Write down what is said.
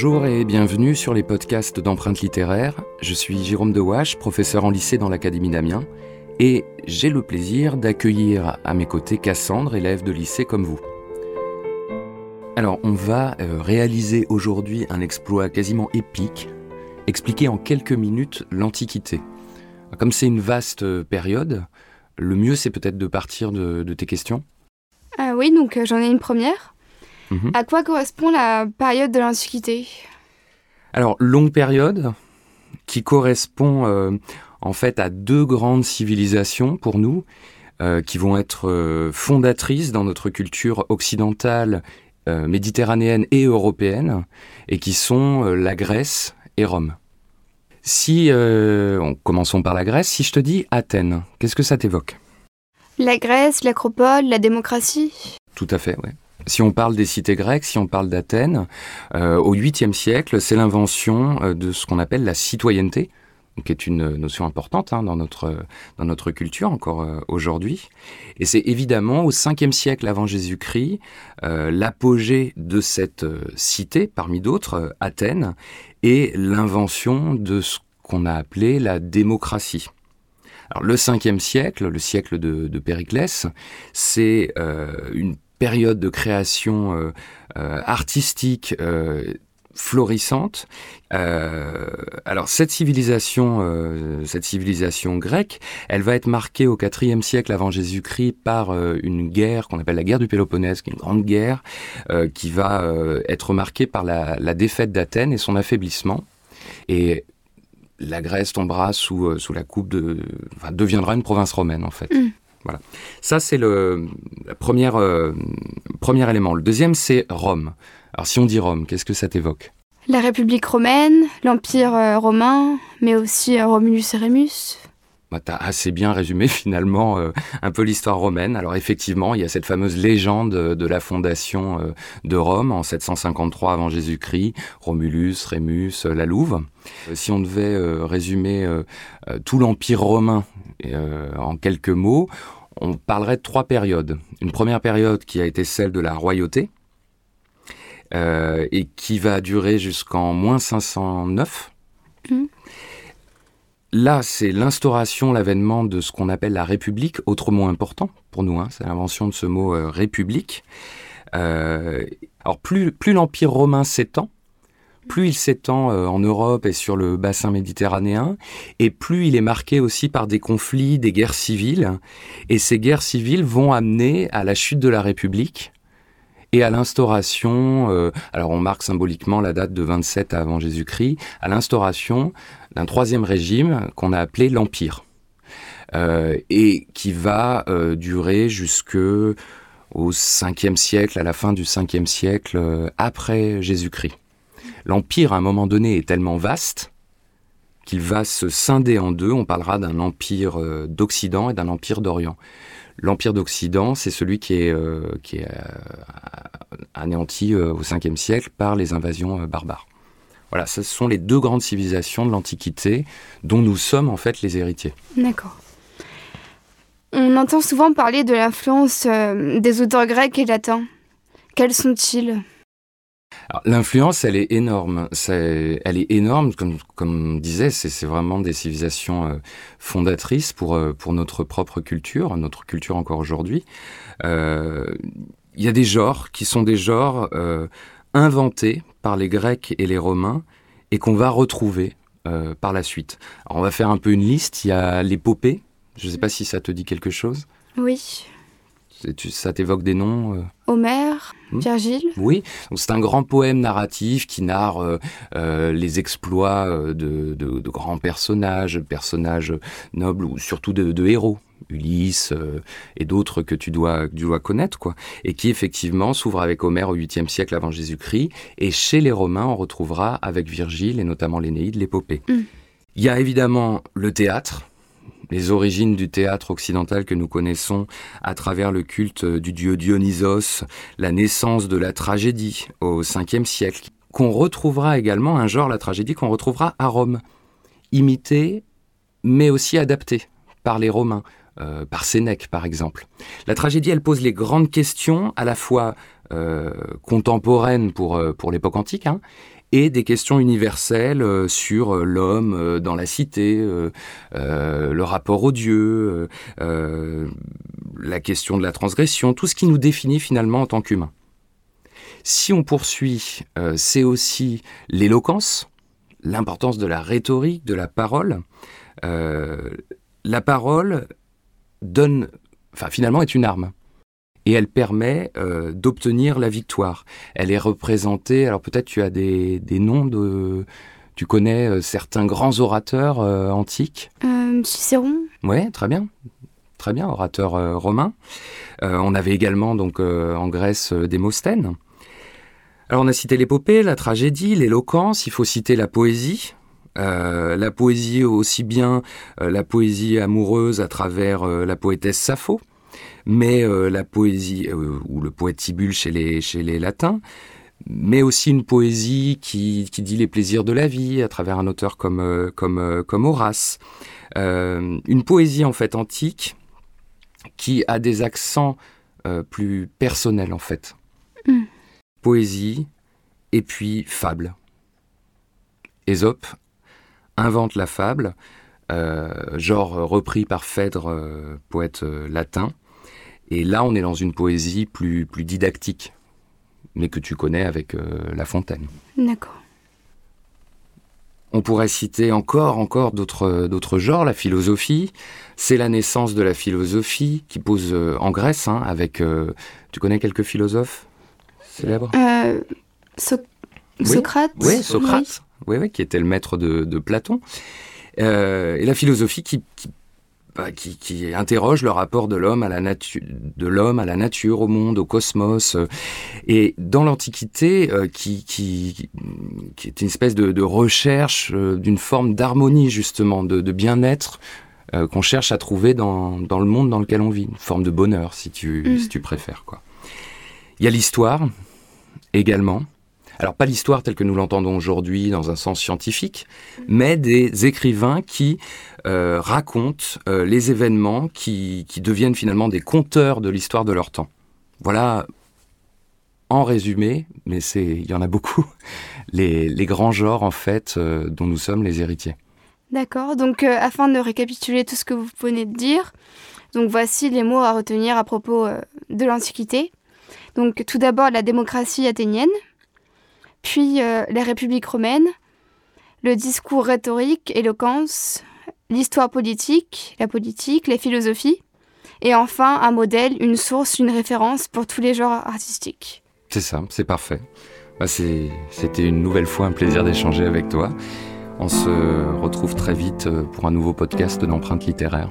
Bonjour et bienvenue sur les podcasts d'empreintes littéraires. Je suis Jérôme Dewache, professeur en lycée dans l'Académie d'Amiens, et j'ai le plaisir d'accueillir à mes côtés Cassandre, élève de lycée comme vous. Alors, on va euh, réaliser aujourd'hui un exploit quasiment épique, expliquer en quelques minutes l'Antiquité. Comme c'est une vaste euh, période, le mieux c'est peut-être de partir de, tes questions. Ah oui, donc euh, j'en ai une première. Mhm. À quoi correspond la période de l'Antiquité? Alors, longue période qui correspond en fait à deux grandes civilisations pour nous, qui vont être fondatrices dans notre culture occidentale euh, méditerranéennes et européennes, et qui sont euh, la Grèce et Rome. Si, euh, commençons par la Grèce, si je te dis Athènes, qu'est-ce que ça t'évoque? La Grèce, l'acropole, la démocratie? Tout à fait, oui. Si on parle des cités grecques, si on parle d'Athènes, au 8e siècle, c'est l'invention de ce qu'on appelle la citoyenneté, qui est une notion importante hein, dans, notre, dans notre culture encore euh, aujourd'hui. Et c'est évidemment au 5e siècle avant Jésus-Christ euh, l'apogée de cette euh, cité, parmi d'autres, Athènes, et l'invention de ce qu'on a appelé la démocratie. Alors le 5e siècle, le siècle de, de Périclès, c'est une période de création artistique florissante. Euh, alors cette civilisation, euh, cette civilisation grecque, elle va être marquée au IVe siècle avant Jésus-Christ par euh, une guerre qu'on appelle la guerre du Péloponnèse, qui est une grande guerre qui va être marquée par la, défaite d'Athènes et son affaiblissement. Et la Grèce tombera sous, sous la coupe de, deviendra une province romaine en fait. Mm. Voilà. Ça c'est le premier, premier élément. Le deuxième c'est Rome. Alors si on dit Rome, qu'est-ce que ça t'évoque? La République romaine, l'Empire euh, romain, mais aussi euh, Romulus et Rémus. Bah, tu as assez bien résumé finalement euh, un peu l'histoire romaine. Alors effectivement, il y a cette fameuse légende de la fondation de Rome en 753 avant Jésus-Christ, Romulus, Rémus, la Louve. si on devait résumer tout l'Empire romain en quelques mots, on parlerait de trois périodes. Une première période qui a été celle de la royauté, euh, et qui va durer jusqu'en moins 509. Mmh. Là, c'est l'instauration, l'avènement de ce qu'on appelle la République, autre mot important pour nous, hein, c'est l'invention de ce mot euh, République. Euh, alors plus, plus l'Empire romain s'étend, plus il s'étend en Europe et sur le bassin méditerranéen, et plus il est marqué aussi par des conflits, des guerres civiles. Et ces guerres civiles vont amener à la chute de la République, et à l'instauration, euh, alors on marque symboliquement la date de 27 avant Jésus-Christ, à l'instauration d'un troisième régime qu'on a appelé l'Empire, euh, et qui va euh, durer jusque au 5e siècle, à la fin du 5e siècle après Jésus-Christ. L'Empire, à un moment donné, est tellement vaste qu'il va se scinder en deux. On parlera d'un empire d'Occident et d'un empire d'Orient. L'Empire d'Occident, c'est celui qui est, euh, euh, anéanti euh, au 5e siècle par les invasions barbares. Voilà, ce sont les deux grandes civilisations de l'Antiquité dont nous sommes en fait les héritiers. D'accord. On entend souvent parler de l'influence des auteurs grecs et latins. Quels sont-ils? L'influence, elle est énorme. elle est énorme, comme, comme on disait, c'est vraiment des civilisations euh, fondatrices pour, euh, pour notre propre culture, notre culture encore aujourd'hui. Euh, il y a des genres qui sont des genres inventés par les Grecs et les Romains et qu'on va retrouver par la suite. on va faire un peu une liste. Il y a l'épopée. Je ne sais pas si ça te dit quelque chose. Oui. Ça t'évoque des noms euh Homère, hmm Virgile Oui, c'est un grand poème narratif qui narre euh, euh, les exploits de, grands personnages, personnages nobles ou surtout de, héros. Ulysse et d'autres que tu dois, tu dois connaître, quoi. Et qui effectivement s'ouvre avec Homère au 8e siècle avant Jésus-Christ. Et chez les Romains, on retrouvera avec Virgile et notamment l'Énéide l'épopée. Hmm. Il y a évidemment le théâtre, les origines du théâtre occidental que nous connaissons à travers le culte du dieu Dionysos, la naissance de la tragédie au 5e siècle, qu'on retrouvera également, un genre, la tragédie, qu'on retrouvera à Rome, imité mais aussi adapté par les Romains, euh, par Sénèque par exemple. La tragédie, elle pose les grandes questions, à la fois euh, contemporaines pour, euh, pour l'époque antique, hein, et des questions universelles euh, sur euh, l'homme euh, dans la cité, le rapport au Dieu, la question de la transgression, tout ce qui nous définit finalement en tant qu'humains. Si on poursuit, c'est aussi l'éloquence, l'importance de la rhétorique, de la parole. la parole donne, enfin finalement est une arme et elle permet euh, d'obtenir la victoire. Elle est représentée, alors peut-être tu as des, noms de... Tu connais euh, certains grands orateurs euh, antiques? Cicéron Oui, très bien. Très bien, orateur romain. on avait également donc en Grèce Démosthène. Alors on a cité l'épopée, la tragédie, l'éloquence, il faut citer la poésie. la poésie aussi bien la poésie amoureuse à travers la poétesse Sappho, mais euh, la poésie, euh, ou le poète Tibulle chez les, chez les latins, mais aussi une poésie qui, qui, dit les plaisirs de la vie à travers un auteur comme, euh, comme, comme Horace. une poésie en fait antique qui a des accents plus personnels en fait. Mm. Poésie et puis fable. Ésope invente la fable, genre repris par Phèdre, poète latin, et là, on est dans une poésie plus, plus didactique, mais que tu connais avec euh, La Fontaine. D'accord. On pourrait citer encore, encore d'autres, genres. La philosophie, c'est la naissance de la philosophie qui pose euh, en Grèce, hein, avec. Euh, tu connais quelques philosophes célèbres? Socrate? Oui, Socrate. Oui. Oui, qui était le maître de, de Platon. et la philosophie qui, qui bah, qui, interroge le rapport de l'homme à la nature, de l'homme à la nature, au monde, au cosmos. Euh, et dans l'Antiquité, euh, qui, qui, qui, est une espèce de, recherche euh, d'une forme d'harmonie justement, de, bien-être qu'on cherche à trouver dans, dans, le monde dans lequel on vit, une forme de bonheur si tu, mm. si tu préfères. Quoi. Il y a l'histoire également. Alors pas l'histoire telle que nous l'entendons aujourd'hui dans un sens scientifique, mais des écrivains qui euh, racontent euh, les événements qui, deviennent finalement des conteurs de l'histoire de leur temps. Voilà, en résumé, mais c'est il y en a beaucoup, les, grands genres en fait euh, dont nous sommes les héritiers. D'accord, donc afin de récapituler tout ce que vous venez de dire, donc voici les mots à retenir à propos de l'Antiquité. Donc tout d'abord la démocratie athénienne, puis euh, les républiques romaines, le discours rhétorique, éloquence, l'histoire politique, la politique, les philosophies, et enfin un modèle, une source, une référence pour tous les genres artistiques. C'est ça, c'est parfait. Bah, c'était une nouvelle fois un plaisir d'échanger avec toi. On se retrouve très vite euh, pour un nouveau podcast d'empreintes littéraires.